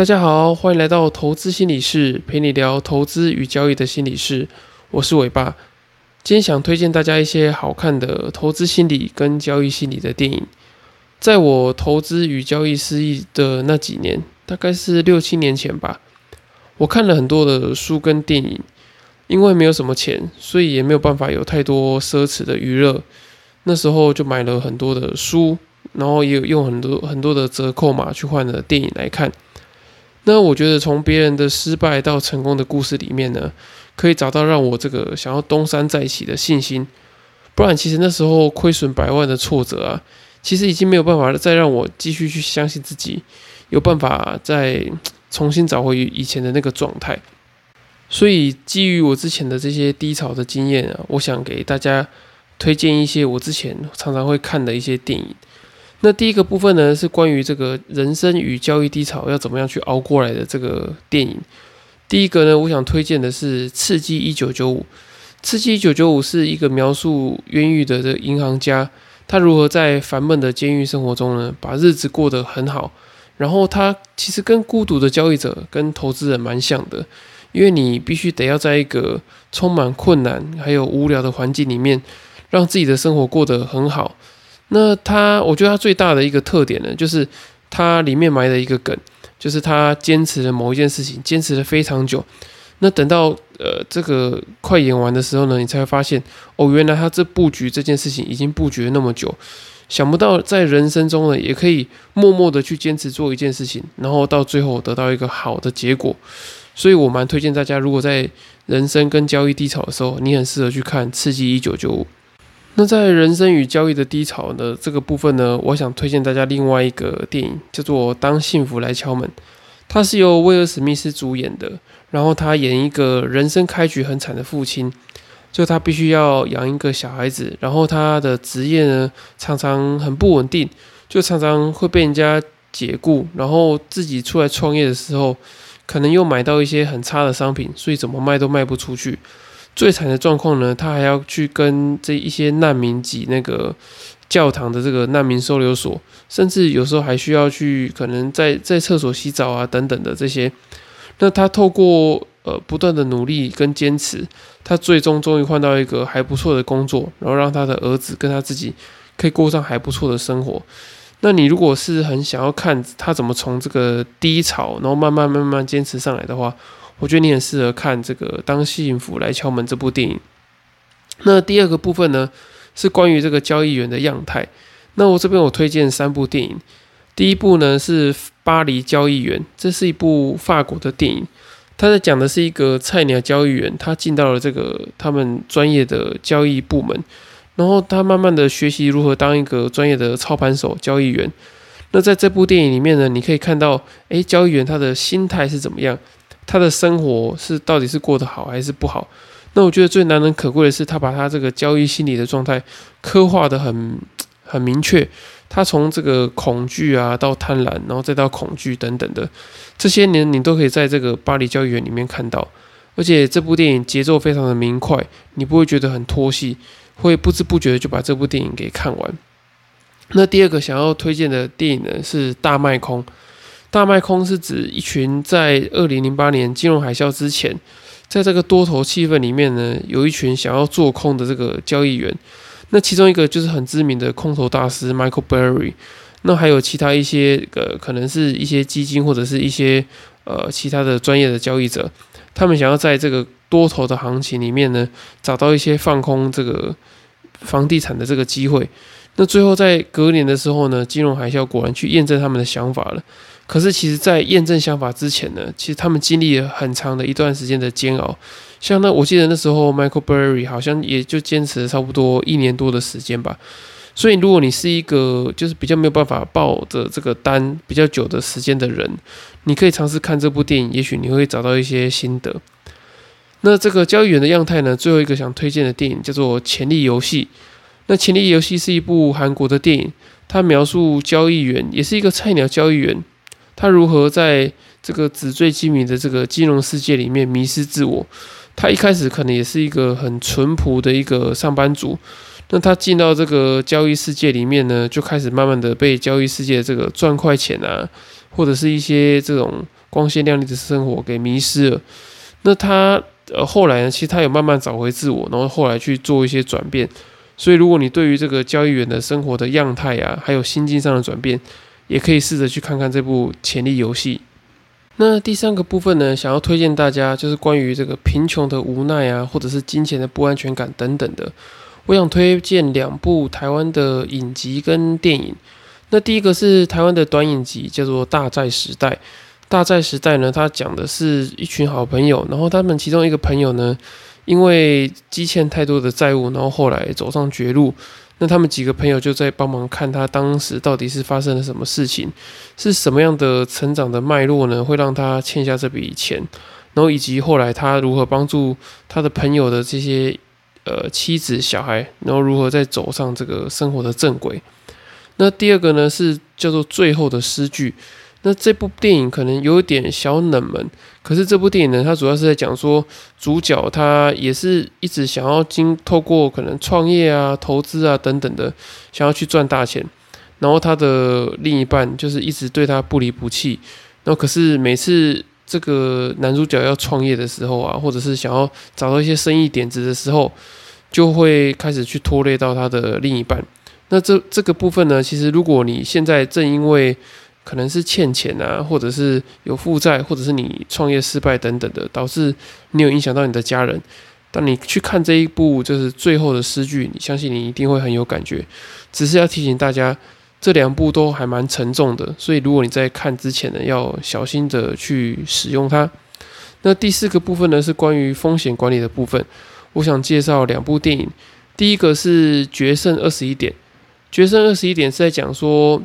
大家好，欢迎来到投资心理室，陪你聊投资与交易的心理室。我是伟爸，今天想推荐大家一些好看的投资心理跟交易心理的电影。在我投资与交易失意的那几年，大概是六七年前吧，我看了很多的书跟电影。因为没有什么钱，所以也没有办法有太多奢侈的娱乐。那时候就买了很多的书，然后也有用很多很多的折扣码去换了电影来看。那我觉得从别人的失败到成功的故事里面呢，可以找到让我这个想要东山再起的信心。不然，其实那时候亏损百万的挫折啊，其实已经没有办法再让我继续去相信自己有办法再重新找回以前的那个状态。所以，基于我之前的这些低潮的经验啊，我想给大家推荐一些我之前常常会看的一些电影。那第一个部分呢，是关于这个人生与交易低潮要怎么样去熬过来的这个电影。第一个呢，我想推荐的是《刺激一九九五》。《刺激一九九五》是一个描述冤狱的这个银行家，他如何在烦闷的监狱生活中呢，把日子过得很好。然后他其实跟孤独的交易者、跟投资人蛮像的。因为你必须得要在一个充满困难还有无聊的环境里面，让自己的生活过得很好。那他，我觉得他最大的一个特点呢，就是他里面埋的一个梗，就是他坚持了某一件事情，坚持了非常久。那等到呃这个快演完的时候呢，你才会发现，哦，原来他这布局这件事情已经布局了那么久。想不到在人生中呢，也可以默默的去坚持做一件事情，然后到最后得到一个好的结果。所以我蛮推荐大家，如果在人生跟交易低潮的时候，你很适合去看《刺激一九九五》。那在人生与交易的低潮的这个部分呢，我想推荐大家另外一个电影，叫做《当幸福来敲门》。它是由威尔史密斯主演的，然后他演一个人生开局很惨的父亲，就他必须要养一个小孩子，然后他的职业呢常常很不稳定，就常常会被人家解雇，然后自己出来创业的时候。可能又买到一些很差的商品，所以怎么卖都卖不出去。最惨的状况呢，他还要去跟这一些难民挤那个教堂的这个难民收留所，甚至有时候还需要去可能在在厕所洗澡啊等等的这些。那他透过呃不断的努力跟坚持，他最终终于换到一个还不错的工作，然后让他的儿子跟他自己可以过上还不错的生活。那你如果是很想要看他怎么从这个低潮，然后慢慢慢慢坚持上来的话，我觉得你很适合看这个《当幸福来敲门》这部电影。那第二个部分呢，是关于这个交易员的样态。那我这边我推荐三部电影。第一部呢是《巴黎交易员》，这是一部法国的电影。他在讲的是一个菜鸟交易员，他进到了这个他们专业的交易部门。然后他慢慢的学习如何当一个专业的操盘手、交易员。那在这部电影里面呢，你可以看到，诶，交易员他的心态是怎么样，他的生活是到底是过得好还是不好。那我觉得最难能可贵的是，他把他这个交易心理的状态刻画的很 很明确。他从这个恐惧啊，到贪婪，然后再到恐惧等等的这些年，你都可以在这个巴黎交易员里面看到。而且这部电影节奏非常的明快，你不会觉得很拖戏。会不知不觉的就把这部电影给看完。那第二个想要推荐的电影呢是《大卖空》。大卖空是指一群在二零零八年金融海啸之前，在这个多头气氛里面呢，有一群想要做空的这个交易员。那其中一个就是很知名的空头大师 Michael Berry。那还有其他一些呃，可能是一些基金或者是一些呃其他的专业的交易者，他们想要在这个多头的行情里面呢，找到一些放空这个房地产的这个机会。那最后在隔年的时候呢，金融海啸果然去验证他们的想法了。可是其实，在验证想法之前呢，其实他们经历了很长的一段时间的煎熬。像那我记得那时候，Michael Berry 好像也就坚持差不多一年多的时间吧。所以，如果你是一个就是比较没有办法抱着这个单比较久的时间的人，你可以尝试看这部电影，也许你会找到一些心得。那这个交易员的样态呢？最后一个想推荐的电影叫做《潜力游戏》。那《潜力游戏》是一部韩国的电影，它描述交易员也是一个菜鸟交易员，他如何在这个纸醉金迷的这个金融世界里面迷失自我。他一开始可能也是一个很淳朴的一个上班族，那他进到这个交易世界里面呢，就开始慢慢的被交易世界这个赚快钱啊，或者是一些这种光鲜亮丽的生活给迷失了。那他呃后来呢，其实他有慢慢找回自我，然后后来去做一些转变。所以如果你对于这个交易员的生活的样态啊，还有心境上的转变，也可以试着去看看这部《潜力游戏》。那第三个部分呢，想要推荐大家就是关于这个贫穷的无奈啊，或者是金钱的不安全感等等的。我想推荐两部台湾的影集跟电影。那第一个是台湾的短影集，叫做《大债时代》。《大债时代》呢，它讲的是一群好朋友，然后他们其中一个朋友呢，因为积欠太多的债务，然后后来走上绝路。那他们几个朋友就在帮忙看他当时到底是发生了什么事情，是什么样的成长的脉络呢？会让他欠下这笔钱，然后以及后来他如何帮助他的朋友的这些呃妻子小孩，然后如何再走上这个生活的正轨。那第二个呢是叫做最后的诗句。那这部电影可能有点小冷门，可是这部电影呢，它主要是在讲说主角他也是一直想要经透过可能创业啊、投资啊等等的，想要去赚大钱。然后他的另一半就是一直对他不离不弃。然后可是每次这个男主角要创业的时候啊，或者是想要找到一些生意点子的时候，就会开始去拖累到他的另一半。那这这个部分呢，其实如果你现在正因为可能是欠钱啊，或者是有负债，或者是你创业失败等等的，导致你有影响到你的家人。当你去看这一部就是最后的诗句，你相信你一定会很有感觉。只是要提醒大家，这两部都还蛮沉重的，所以如果你在看之前呢，要小心的去使用它。那第四个部分呢，是关于风险管理的部分。我想介绍两部电影，第一个是《决胜二十一点》，《决胜二十一点》是在讲说。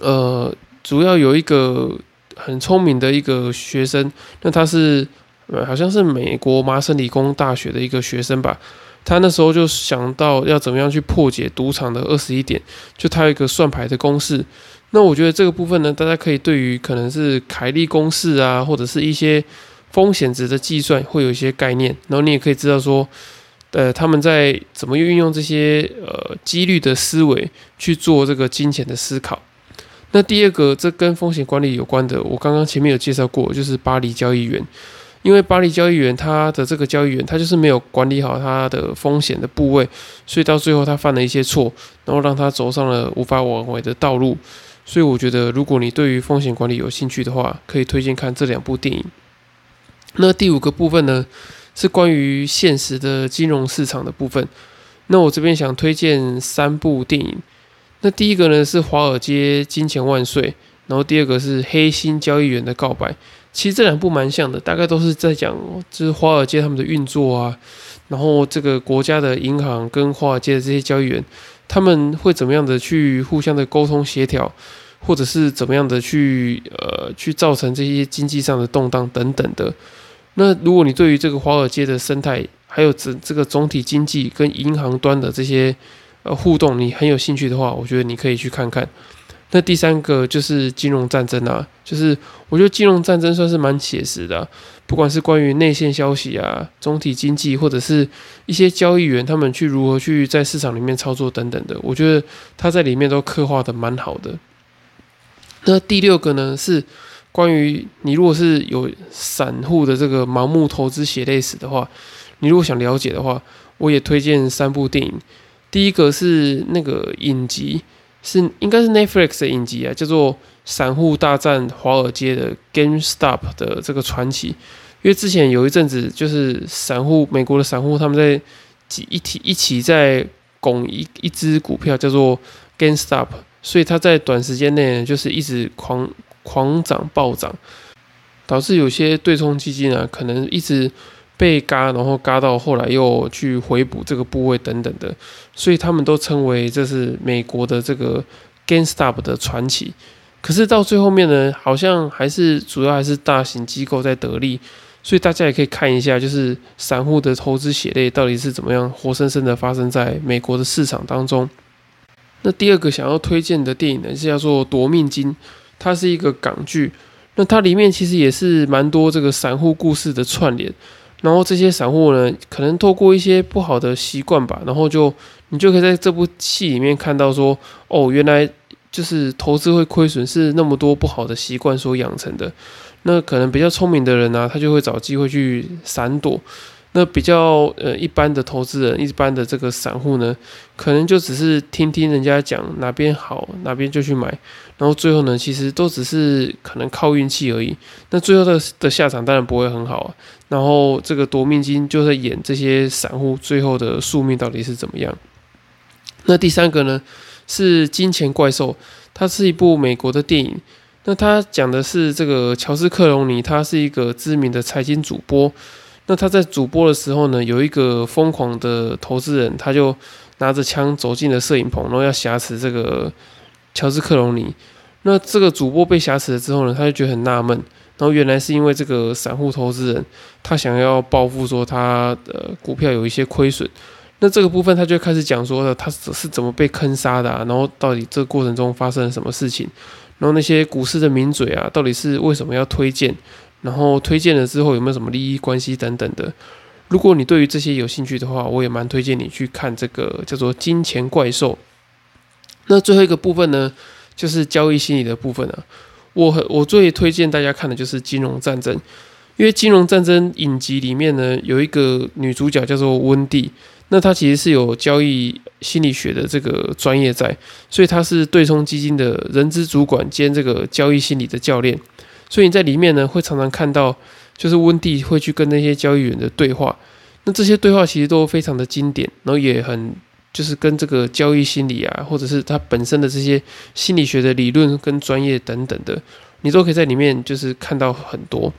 呃，主要有一个很聪明的一个学生，那他是呃好像是美国麻省理工大学的一个学生吧。他那时候就想到要怎么样去破解赌场的二十一点，就他有一个算牌的公式。那我觉得这个部分呢，大家可以对于可能是凯利公式啊，或者是一些风险值的计算会有一些概念。然后你也可以知道说，呃，他们在怎么运用这些呃几率的思维去做这个金钱的思考。那第二个，这跟风险管理有关的，我刚刚前面有介绍过，就是巴黎交易员。因为巴黎交易员他的这个交易员，他就是没有管理好他的风险的部位，所以到最后他犯了一些错，然后让他走上了无法挽回的道路。所以我觉得，如果你对于风险管理有兴趣的话，可以推荐看这两部电影。那第五个部分呢，是关于现实的金融市场的部分。那我这边想推荐三部电影。那第一个呢是《华尔街金钱万岁》，然后第二个是《黑心交易员的告白》。其实这两部蛮像的，大概都是在讲就是华尔街他们的运作啊，然后这个国家的银行跟华尔街的这些交易员，他们会怎么样的去互相的沟通协调，或者是怎么样的去呃去造成这些经济上的动荡等等的。那如果你对于这个华尔街的生态，还有整这个总体经济跟银行端的这些，呃，互动你很有兴趣的话，我觉得你可以去看看。那第三个就是金融战争啊，就是我觉得金融战争算是蛮写实的，不管是关于内线消息啊、总体经济，或者是一些交易员他们去如何去在市场里面操作等等的，我觉得他在里面都刻画的蛮好的。那第六个呢，是关于你如果是有散户的这个盲目投资血泪史的话，你如果想了解的话，我也推荐三部电影。第一个是那个影集，是应该是 Netflix 的影集啊，叫做《散户大战华尔街的 GameStop》的这个传奇。因为之前有一阵子，就是散户美国的散户他们在一起一起在拱一一只股票叫做 GameStop，所以它在短时间内就是一直狂狂涨暴涨，导致有些对冲基金啊可能一直。被嘎，然后嘎到后来又去回补这个部位等等的，所以他们都称为这是美国的这个 GameStop 的传奇。可是到最后面呢，好像还是主要还是大型机构在得利，所以大家也可以看一下，就是散户的投资血泪到底是怎么样活生生的发生在美国的市场当中。那第二个想要推荐的电影呢，是叫做《夺命金》，它是一个港剧，那它里面其实也是蛮多这个散户故事的串联。然后这些散户呢，可能透过一些不好的习惯吧，然后就你就可以在这部戏里面看到说，哦，原来就是投资会亏损，是那么多不好的习惯所养成的。那可能比较聪明的人呢，他就会找机会去闪躲。那比较呃一般的投资人，一般的这个散户呢，可能就只是听听人家讲哪边好，哪边就去买，然后最后呢，其实都只是可能靠运气而已。那最后的的下场当然不会很好啊。然后这个夺命金就在演这些散户最后的宿命到底是怎么样。那第三个呢是《金钱怪兽》，它是一部美国的电影。那它讲的是这个乔斯克隆尼，他是一个知名的财经主播。那他在主播的时候呢，有一个疯狂的投资人，他就拿着枪走进了摄影棚，然后要挟持这个乔治克隆尼。那这个主播被挟持了之后呢，他就觉得很纳闷，然后原来是因为这个散户投资人他想要报复，说他的股票有一些亏损。那这个部分他就开始讲说了，他是怎么被坑杀的，然后到底这过程中发生了什么事情，然后那些股市的名嘴啊，到底是为什么要推荐？然后推荐了之后有没有什么利益关系等等的？如果你对于这些有兴趣的话，我也蛮推荐你去看这个叫做《金钱怪兽》。那最后一个部分呢，就是交易心理的部分啊。我很我最推荐大家看的就是《金融战争》，因为《金融战争》影集里面呢有一个女主角叫做温蒂，那她其实是有交易心理学的这个专业在，所以她是对冲基金的人资主管兼这个交易心理的教练。所以你在里面呢，会常常看到，就是温蒂会去跟那些交易员的对话。那这些对话其实都非常的经典，然后也很就是跟这个交易心理啊，或者是它本身的这些心理学的理论跟专业等等的，你都可以在里面就是看到很多。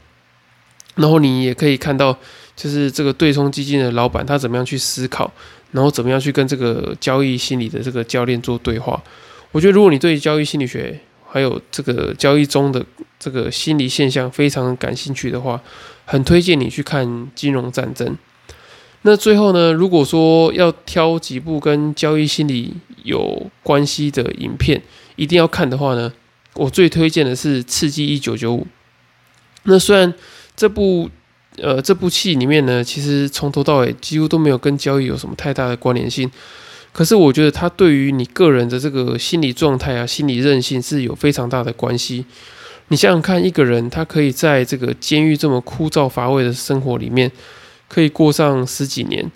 然后你也可以看到，就是这个对冲基金的老板他怎么样去思考，然后怎么样去跟这个交易心理的这个教练做对话。我觉得如果你对交易心理学，还有这个交易中的这个心理现象非常感兴趣的话，很推荐你去看《金融战争》。那最后呢，如果说要挑几部跟交易心理有关系的影片一定要看的话呢，我最推荐的是《刺激一九九五》。那虽然这部呃这部戏里面呢，其实从头到尾几乎都没有跟交易有什么太大的关联性。可是我觉得它对于你个人的这个心理状态啊、心理韧性是有非常大的关系。你想想看，一个人他可以在这个监狱这么枯燥乏味的生活里面，可以过上十几年。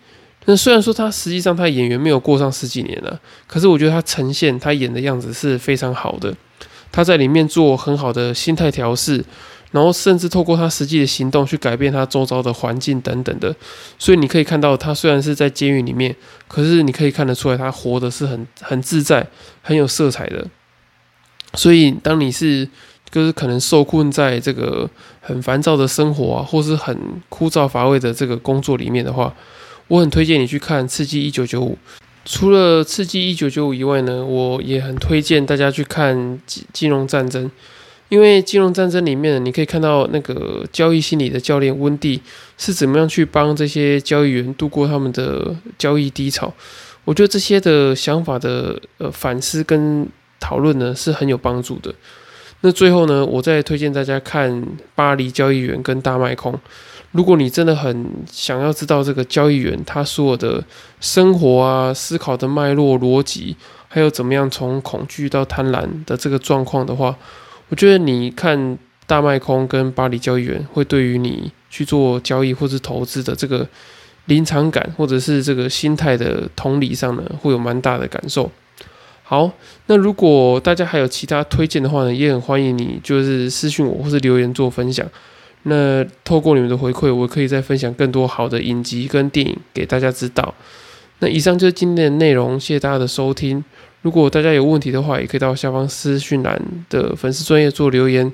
那虽然说他实际上他演员没有过上十几年了，可是我觉得他呈现他演的样子是非常好的。他在里面做很好的心态调试。然后甚至透过他实际的行动去改变他周遭的环境等等的，所以你可以看到他虽然是在监狱里面，可是你可以看得出来他活的是很很自在、很有色彩的。所以当你是就是可能受困在这个很烦躁的生活啊，或是很枯燥乏味的这个工作里面的话，我很推荐你去看《刺激一九九五》。除了《刺激一九九五》以外呢，我也很推荐大家去看《金金融战争》。因为金融战争里面，你可以看到那个交易心理的教练温蒂是怎么样去帮这些交易员度过他们的交易低潮。我觉得这些的想法的呃反思跟讨论呢是很有帮助的。那最后呢，我再推荐大家看《巴黎交易员》跟《大卖空》。如果你真的很想要知道这个交易员他所有的生活啊、思考的脉络、逻辑，还有怎么样从恐惧到贪婪的这个状况的话，我觉得你看大卖空跟巴黎交易员，会对于你去做交易或是投资的这个临场感，或者是这个心态的同理上呢，会有蛮大的感受。好，那如果大家还有其他推荐的话呢，也很欢迎你就是私信我或是留言做分享。那透过你们的回馈，我可以再分享更多好的影集跟电影给大家知道。那以上就是今天的内容，谢谢大家的收听。如果大家有问题的话，也可以到下方私讯栏的粉丝专业做留言，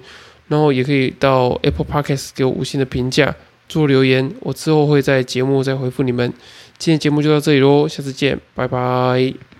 然后也可以到 Apple Podcast 给我五星的评价做留言，我之后会在节目再回复你们。今天节目就到这里喽，下次见，拜拜。